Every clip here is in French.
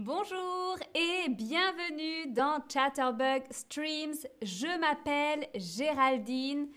Bonjour et bienvenue dans Chatterbug Streams. Je m'appelle Géraldine.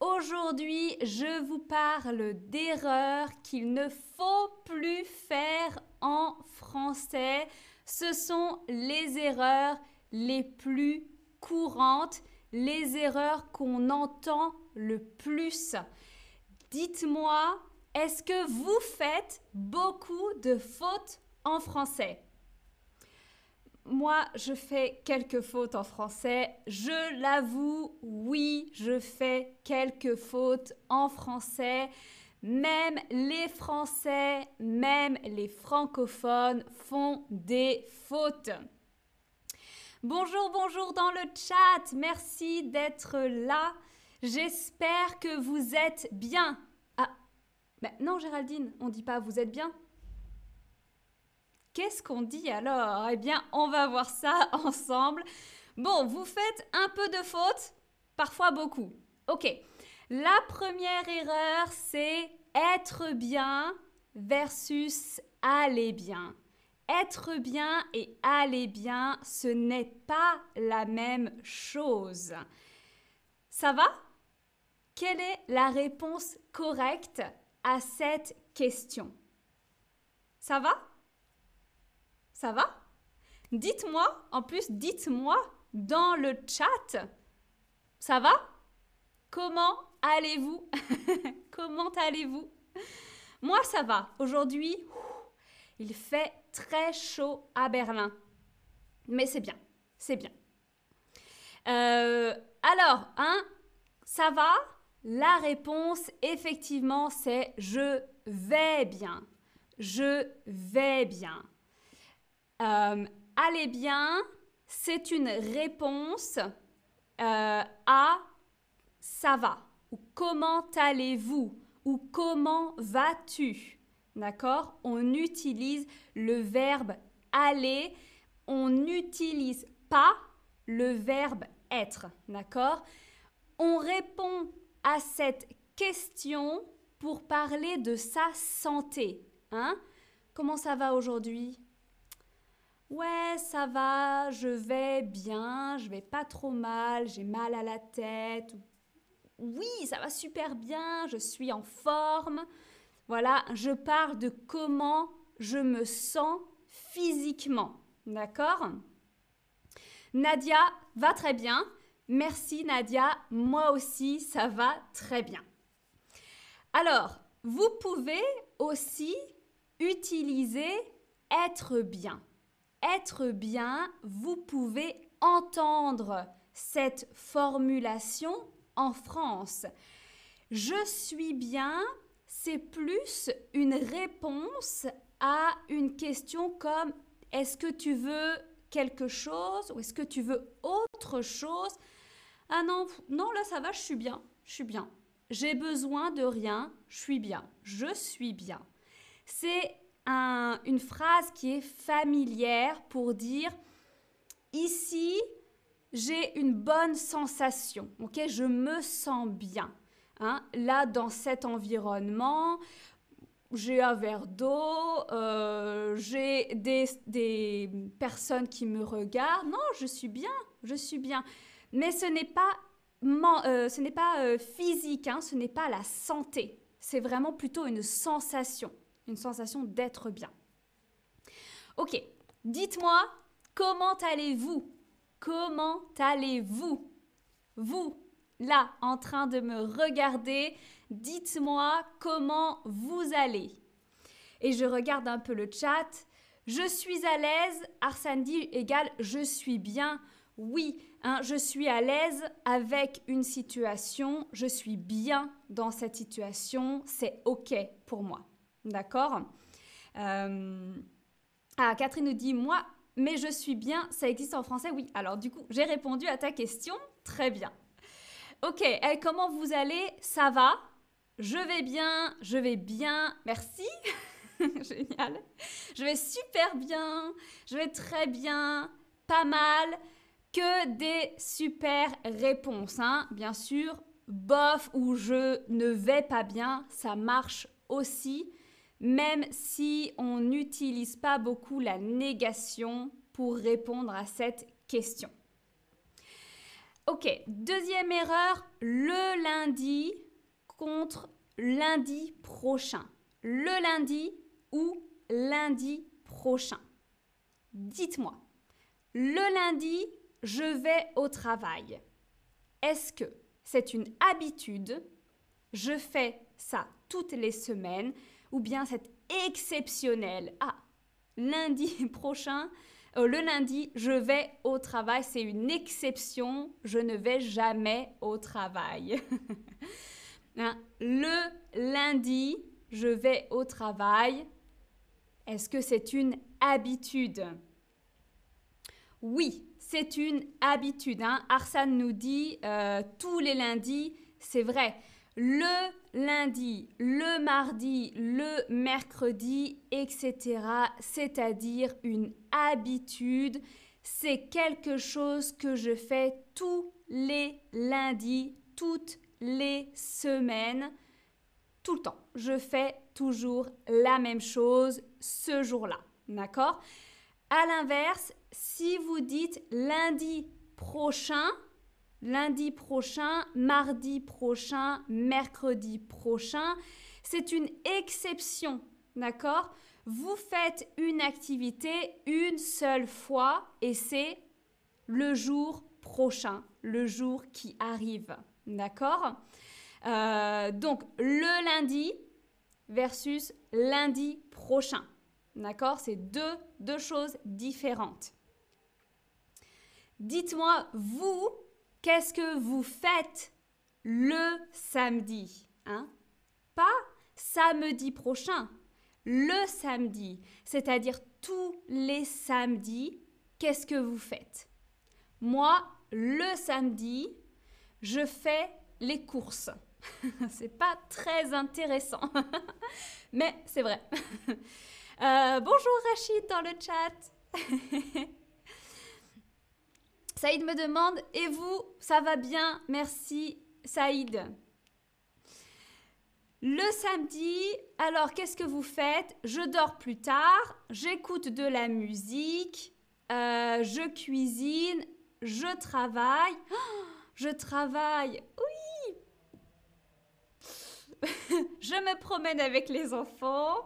Aujourd'hui, je vous parle d'erreurs qu'il ne faut plus faire en français. Ce sont les erreurs les plus courantes, les erreurs qu'on entend le plus. Dites-moi, est-ce que vous faites beaucoup de fautes en français? Moi, je fais quelques fautes en français. Je l'avoue, oui, je fais quelques fautes en français. Même les Français, même les francophones font des fautes. Bonjour, bonjour dans le chat. Merci d'être là. J'espère que vous êtes bien. Ah, mais non, Géraldine, on dit pas vous êtes bien. Qu'est-ce qu'on dit alors? Eh bien, on va voir ça ensemble. Bon, vous faites un peu de fautes, parfois beaucoup. Ok. La première erreur, c'est être bien versus aller bien. Être bien et aller bien, ce n'est pas la même chose. Ça va? Quelle est la réponse correcte à cette question? Ça va? Ça va? Dites-moi, en plus, dites-moi dans le chat, ça va? Comment allez-vous? Comment allez-vous? Moi, ça va. Aujourd'hui, il fait très chaud à Berlin. Mais c'est bien, c'est bien. Euh, alors, hein, ça va? La réponse, effectivement, c'est je vais bien. Je vais bien. Euh, allez bien, c'est une réponse euh, à ça va ou comment allez-vous? Ou comment vas-tu? D'accord? On utilise le verbe aller, on n'utilise pas le verbe être. D'accord? On répond à cette question pour parler de sa santé. Hein? Comment ça va aujourd'hui? Ouais, ça va, je vais bien, je vais pas trop mal, j'ai mal à la tête. Oui, ça va super bien, je suis en forme. Voilà, je parle de comment je me sens physiquement. D'accord? Nadia va très bien. Merci Nadia, moi aussi ça va très bien. Alors, vous pouvez aussi utiliser être bien être bien, vous pouvez entendre cette formulation en France. Je suis bien, c'est plus une réponse à une question comme est-ce que tu veux quelque chose ou est-ce que tu veux autre chose? Ah non, non là ça va, je suis bien, je suis bien. J'ai besoin de rien, je suis bien, je suis bien. C'est une phrase qui est familière pour dire ici, j'ai une bonne sensation, ok Je me sens bien. Hein? Là, dans cet environnement, j'ai un verre d'eau, euh, j'ai des, des, personnes qui me regardent. Non, je suis bien, je suis bien. Mais ce n'est pas, euh, ce n'est pas euh, physique, hein, ce n'est pas la santé. C'est vraiment plutôt une sensation une sensation d'être bien. Ok, dites-moi, comment allez-vous? Comment allez-vous? Vous, là, en train de me regarder, dites-moi comment vous allez. Et je regarde un peu le chat. Je suis à l'aise, Arsène dit égale je suis bien. Oui, hein, je suis à l'aise avec une situation, je suis bien dans cette situation, c'est OK pour moi. D'accord euh, Ah, Catherine nous dit Moi, mais je suis bien, ça existe en français Oui. Alors, du coup, j'ai répondu à ta question. Très bien. Ok, et comment vous allez? Ça va? Je vais bien, je vais bien. Merci. Génial. Je vais super bien, je vais très bien, pas mal. Que des super réponses. Hein. Bien sûr, bof ou je ne vais pas bien, ça marche aussi même si on n'utilise pas beaucoup la négation pour répondre à cette question. Ok, deuxième erreur, le lundi contre lundi prochain. Le lundi ou lundi prochain. Dites-moi, le lundi, je vais au travail. Est-ce que c'est une habitude? Je fais ça toutes les semaines ou bien c'est exceptionnel Ah, lundi prochain, euh, le lundi, je vais au travail. C'est une exception. Je ne vais jamais au travail. Hein? Le lundi, je vais au travail. Est-ce que c'est une habitude? Oui, c'est une habitude. Hein. Arsane nous dit euh, tous les lundis, c'est vrai. Le lundi, le mardi, le mercredi, etc. C'est-à-dire une habitude. C'est quelque chose que je fais tous les lundis, toutes les semaines, tout le temps. Je fais toujours la même chose ce jour-là. D'accord? À l'inverse, si vous dites lundi prochain, lundi prochain, mardi prochain, mercredi prochain. C'est une exception, d'accord? Vous faites une activité une seule fois et c'est le jour prochain, le jour qui arrive, d'accord? Euh, Donc le lundi versus lundi prochain, d'accord? C'est deux, deux choses différentes. Dites-moi, vous, Qu'est-ce que vous faites le samedi hein? Pas samedi prochain, le samedi, c'est-à-dire tous les samedis, qu'est-ce que vous faites? Moi, le samedi, je fais les courses. c'est pas très intéressant, mais c'est vrai. Euh, bonjour Rachid dans le chat. Saïd me demande, et vous, ça va bien? Merci Saïd. Le samedi, alors qu'est-ce que vous faites? Je dors plus tard, j'écoute de la musique, euh, je cuisine, je travaille. je travaille, oui Je me promène avec les enfants,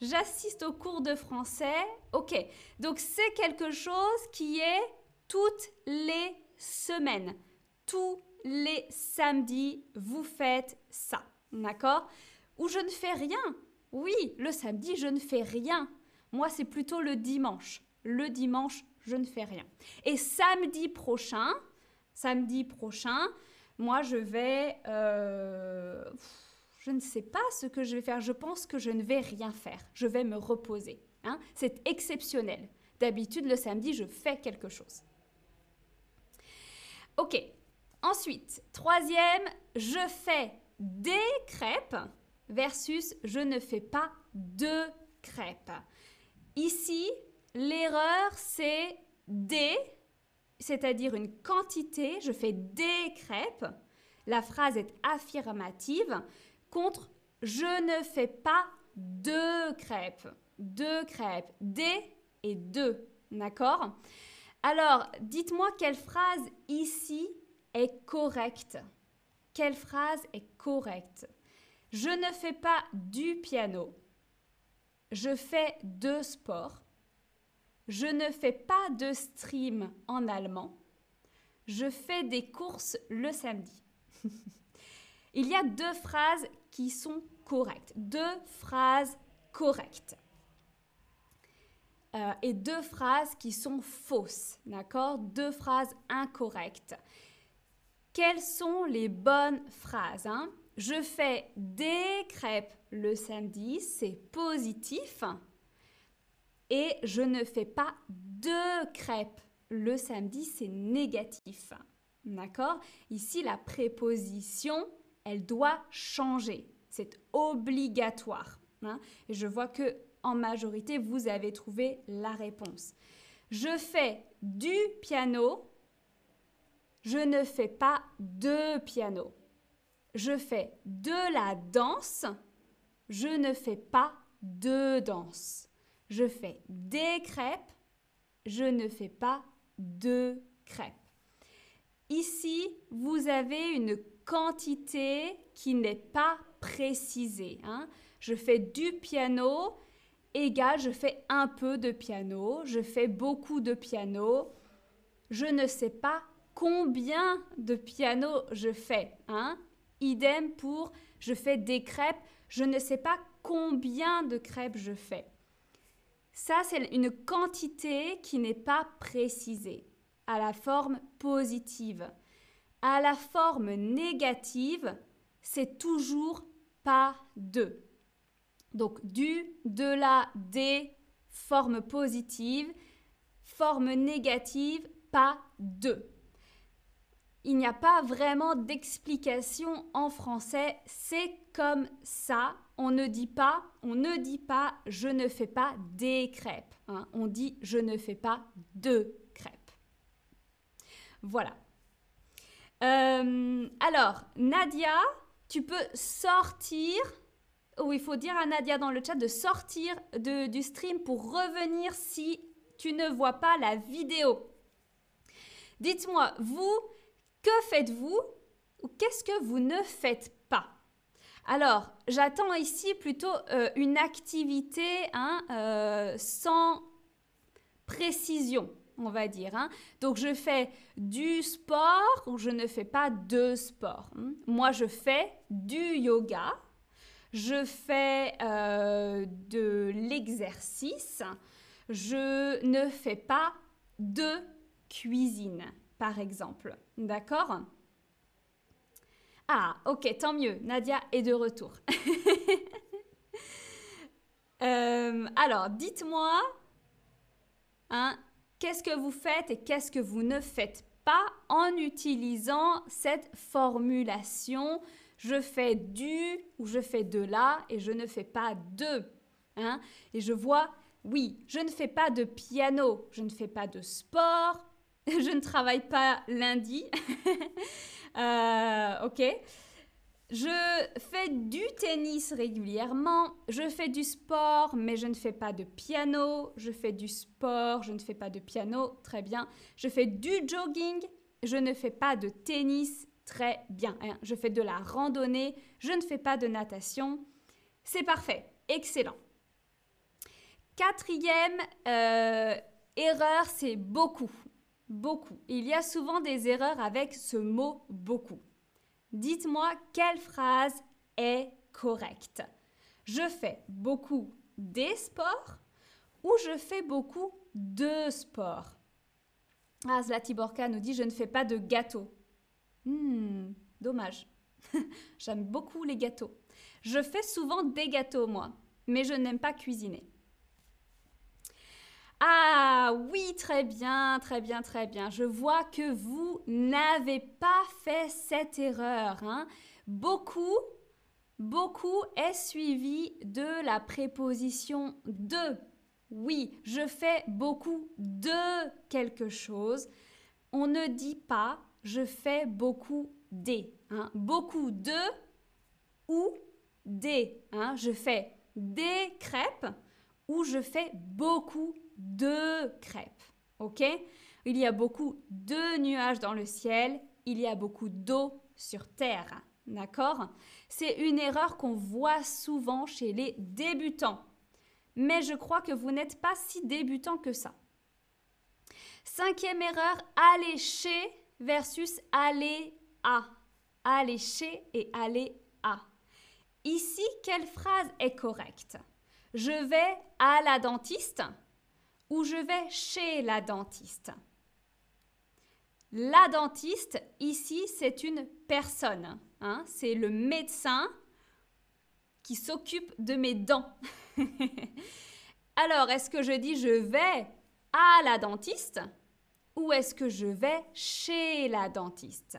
j'assiste aux cours de français. Ok, donc c'est quelque chose qui est toutes les semaines, tous les samedis, vous faites ça. D'accord? Ou je ne fais rien. Oui, le samedi, je ne fais rien. Moi, c'est plutôt le dimanche. Le dimanche, je ne fais rien. Et samedi prochain, samedi prochain, moi, je vais... Euh, je ne sais pas ce que je vais faire. Je pense que je ne vais rien faire. Je vais me reposer. Hein. C'est exceptionnel. D'habitude, le samedi, je fais quelque chose. Ok. Ensuite, troisième, je fais des crêpes versus je ne fais pas de crêpes. Ici, l'erreur, c'est des, c'est-à-dire une quantité. Je fais des crêpes. La phrase est affirmative contre je ne fais pas de crêpes. De crêpes. Des et deux. D'accord? Alors, dites-moi quelle phrase ici est correcte. Quelle phrase est correcte? Je ne fais pas du piano. Je fais de sport. Je ne fais pas de stream en allemand. Je fais des courses le samedi. Il y a deux phrases qui sont correctes. Deux phrases correctes. Euh, et deux phrases qui sont fausses, d'accord? Deux phrases incorrectes. Quelles sont les bonnes phrases hein? Je fais des crêpes le samedi, c'est positif. Et je ne fais pas de crêpes le samedi, c'est négatif. D'accord? Ici, la préposition, elle doit changer. C'est obligatoire. Hein? et je vois que en majorité, vous avez trouvé la réponse. Je fais du piano. Je ne fais pas de piano. Je fais de la danse. Je ne fais pas de danse. Je fais des crêpes, je ne fais pas de crêpes. Ici, vous avez une quantité qui n'est pas précisée. Hein. Je fais du piano, égal, je fais un peu de piano, je fais beaucoup de piano. Je ne sais pas combien de piano je fais. Hein. Idem pour je fais des crêpes, je ne sais pas combien de crêpes je fais. Ça, c'est une quantité qui n'est pas précisée à la forme positive. À la forme négative, c'est toujours pas de. Donc du, de la, des, forme positive, forme négative, pas de. Il n'y a pas vraiment d'explication en français, c'est comme ça. On ne dit pas, on ne dit pas je ne fais pas des crêpes. Hein. On dit je ne fais pas de crêpes. Voilà. Euh, alors, Nadia, tu peux sortir, ou il faut dire à Nadia dans le chat de sortir du stream pour revenir si tu ne vois pas la vidéo. Dites-moi, vous, que faites-vous ou qu'est-ce que vous ne faites pas? Alors, j'attends ici plutôt euh, une activité hein, euh, sans précision, on va dire. Hein. Donc, je fais du sport ou je ne fais pas de sport. Hein. Moi, je fais du yoga, je fais euh, de l'exercice, je ne fais pas de cuisine par exemple. D'accord? Ah, ok, tant mieux. Nadia est de retour. Euh, alors, dites-moi, hein, qu'est-ce que vous faites et qu'est-ce que vous ne faites pas en utilisant cette formulation je fais du ou je fais de là et je ne fais pas de. Hein? Et je vois, oui, je ne fais pas de piano, je ne fais pas de sport, je ne travaille pas lundi. Euh, ok. Je fais du tennis régulièrement. Je fais du sport, mais je ne fais pas de piano. Je fais du sport, je ne fais pas de piano. Très bien. Je fais du jogging. Je ne fais pas de tennis. Très bien. Hein. Je fais de la randonnée. Je ne fais pas de natation. C'est parfait. Excellent. Quatrième euh, erreur, c'est beaucoup beaucoup. Il y a souvent des erreurs avec ce mot beaucoup. Dites-moi quelle phrase est correcte. Je fais beaucoup des sports ou je fais beaucoup de sport. Ah, Zlatiborka nous dit je ne fais pas de gâteau. Hmm, dommage. J'aime beaucoup les gâteaux. Je fais souvent des gâteaux, moi, mais je n'aime pas cuisiner. Ah oui, très bien, très bien, très bien. Je vois que vous n'avez pas fait cette erreur. Hein. Beaucoup, beaucoup est suivi de la préposition de. Oui, je fais beaucoup de quelque chose. On ne dit pas je fais beaucoup des. Hein. Beaucoup de ou des. Hein. Je fais des crêpes ou je fais beaucoup de crêpes. OK? Il y a beaucoup de nuages dans le ciel, il y a beaucoup d'eau sur terre. D'accord? C'est une erreur qu'on voit souvent chez les débutants. Mais je crois que vous n'êtes pas si débutant que ça. Cinquième erreur, aller chez versus aller à. Aller chez et aller à. Ici, quelle phrase est correcte? Je vais à la dentiste ou je vais chez la dentiste? La dentiste, ici, c'est une personne. Hein? C'est le médecin qui s'occupe de mes dents. Alors, est-ce que je dis je vais à la dentiste ou est-ce que je vais chez la dentiste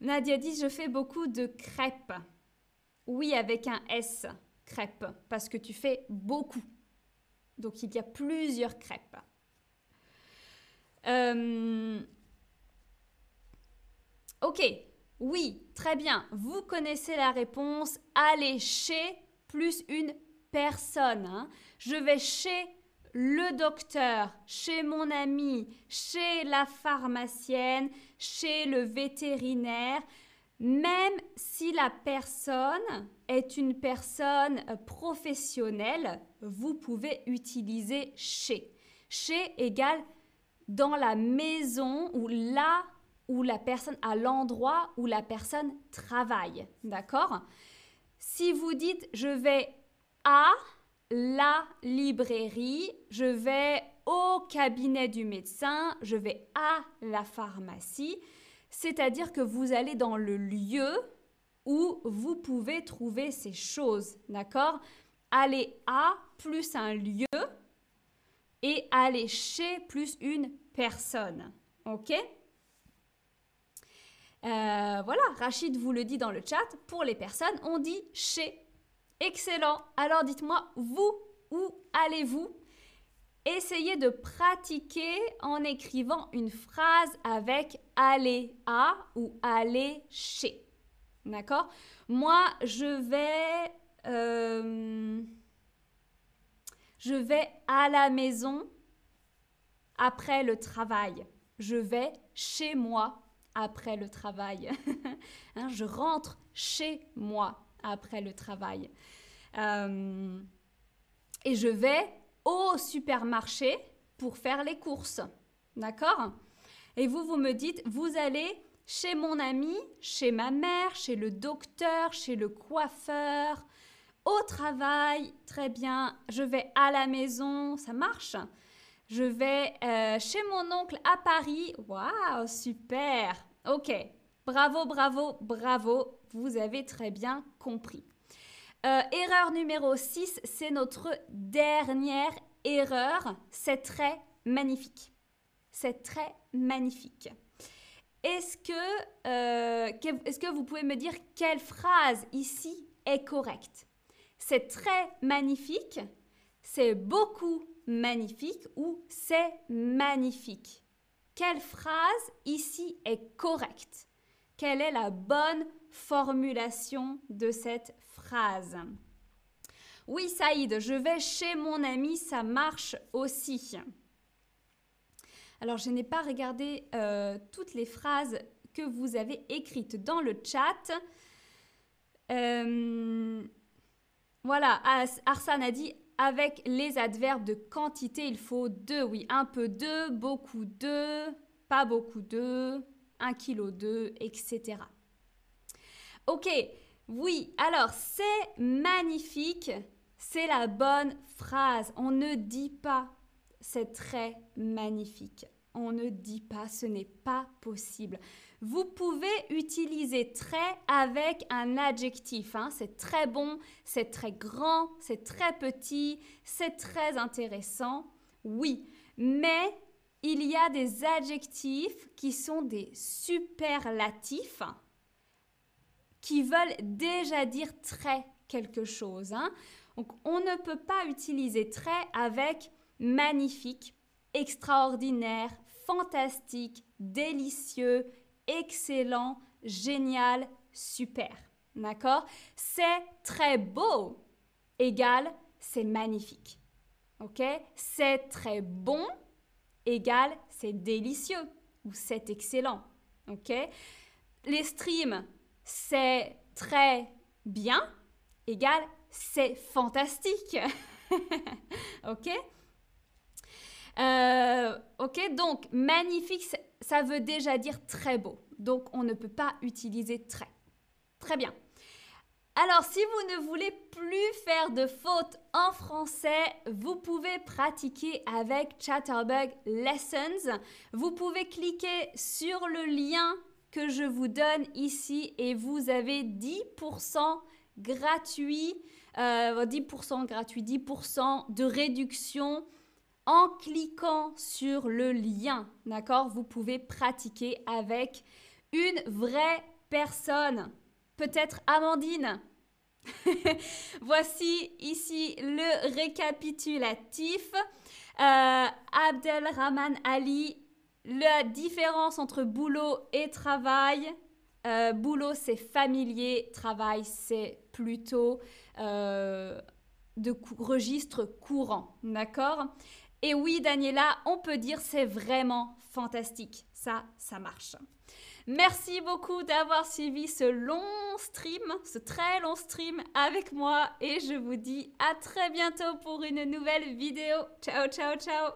Nadia dit je fais beaucoup de crêpes. Oui, avec un S, crêpes, parce que tu fais beaucoup. Donc il y a plusieurs crêpes. Euh, ok, oui, très bien. Vous connaissez la réponse. Aller chez plus une personne. hein. Je vais chez le docteur, chez mon ami, chez la pharmacienne, chez le vétérinaire, même si la personne est une personne euh, professionnelle, vous pouvez utiliser chez. Chez égale dans la maison ou là où la personne, à l'endroit où la personne travaille. D'accord? Si vous dites je vais à la librairie, je vais au cabinet du médecin, je vais à la pharmacie, c'est-à-dire que vous allez dans le lieu où vous pouvez trouver ces choses, d'accord? Aller à plus un lieu et aller chez plus une personne, ok? Euh, Voilà, Rachid vous le dit dans le chat, pour les personnes, on dit chez. Excellent. Alors dites-moi, vous, où allez-vous? Essayez de pratiquer en écrivant une phrase avec aller à ou aller chez. D'accord? Moi, je vais, euh, je vais à la maison après le travail. Je vais chez moi après le travail. Hein, je rentre chez moi après le travail. Euh, et je vais au supermarché pour faire les courses. D'accord? Et vous, vous me dites, vous allez chez mon ami, chez ma mère, chez le docteur, chez le coiffeur, au travail, très bien. Je vais à la maison, ça marche? Je vais euh, chez mon oncle à Paris. Waouh, super. Ok, bravo, bravo, bravo. Vous avez très bien compris. Euh, erreur numéro 6, c'est notre dernière erreur. C'est très magnifique. C'est très magnifique. Est-ce que, euh, que- vous pouvez me dire quelle phrase ici est correcte? C'est très magnifique, c'est beaucoup magnifique ou c'est magnifique? Quelle phrase ici est correcte? Quelle est la bonne formulation de cette phrase Oui, Saïd, je vais chez mon ami, ça marche aussi. Alors, je n'ai pas regardé euh, toutes les phrases que vous avez écrites dans le chat. Euh, voilà, Arsane a dit avec les adverbes de quantité, il faut deux. Oui, un peu de, beaucoup de, pas beaucoup de, un kilo de, etc. Ok, oui, alors c'est magnifique, c'est la bonne phrase. On ne dit pas c'est très magnifique. On ne dit pas ce n'est pas possible. Vous pouvez utiliser très avec un adjectif. hein. C'est très bon, c'est très grand, c'est très petit, c'est très intéressant. Oui, mais il y a des adjectifs qui sont des superlatifs qui veulent déjà dire très quelque chose. hein. Donc on ne peut pas utiliser très avec magnifique, extraordinaire, fantastique, délicieux, excellent, génial, super. D'accord? C'est très beau égale c'est magnifique. OK? C'est très bon égale c'est délicieux ou c'est excellent. OK? Les streams c'est très bien égale c'est fantastique. ok? Euh, Ok, donc magnifique, ça veut déjà dire très beau. Donc on ne peut pas utiliser très. Très bien. Alors, si vous ne voulez plus faire de fautes en français, vous pouvez pratiquer avec Chatterbug Lessons. Vous pouvez cliquer sur le lien que je vous donne ici et vous avez 10% gratuit, euh, 10% gratuit, 10% de réduction en cliquant sur le lien. D'accord? Vous pouvez pratiquer avec une vraie personne. Peut-être Amandine. Voici ici le récapitulatif. Euh, Abdelrahman Ali, la différence entre boulot et travail. Euh, boulot, c'est familier. Travail, c'est plutôt euh, de registre courant. D'accord? Et oui, Daniela, on peut dire c'est vraiment fantastique. Ça, ça marche. Merci beaucoup d'avoir suivi ce long stream, ce très long stream avec moi et je vous dis à très bientôt pour une nouvelle vidéo. Ciao, ciao, ciao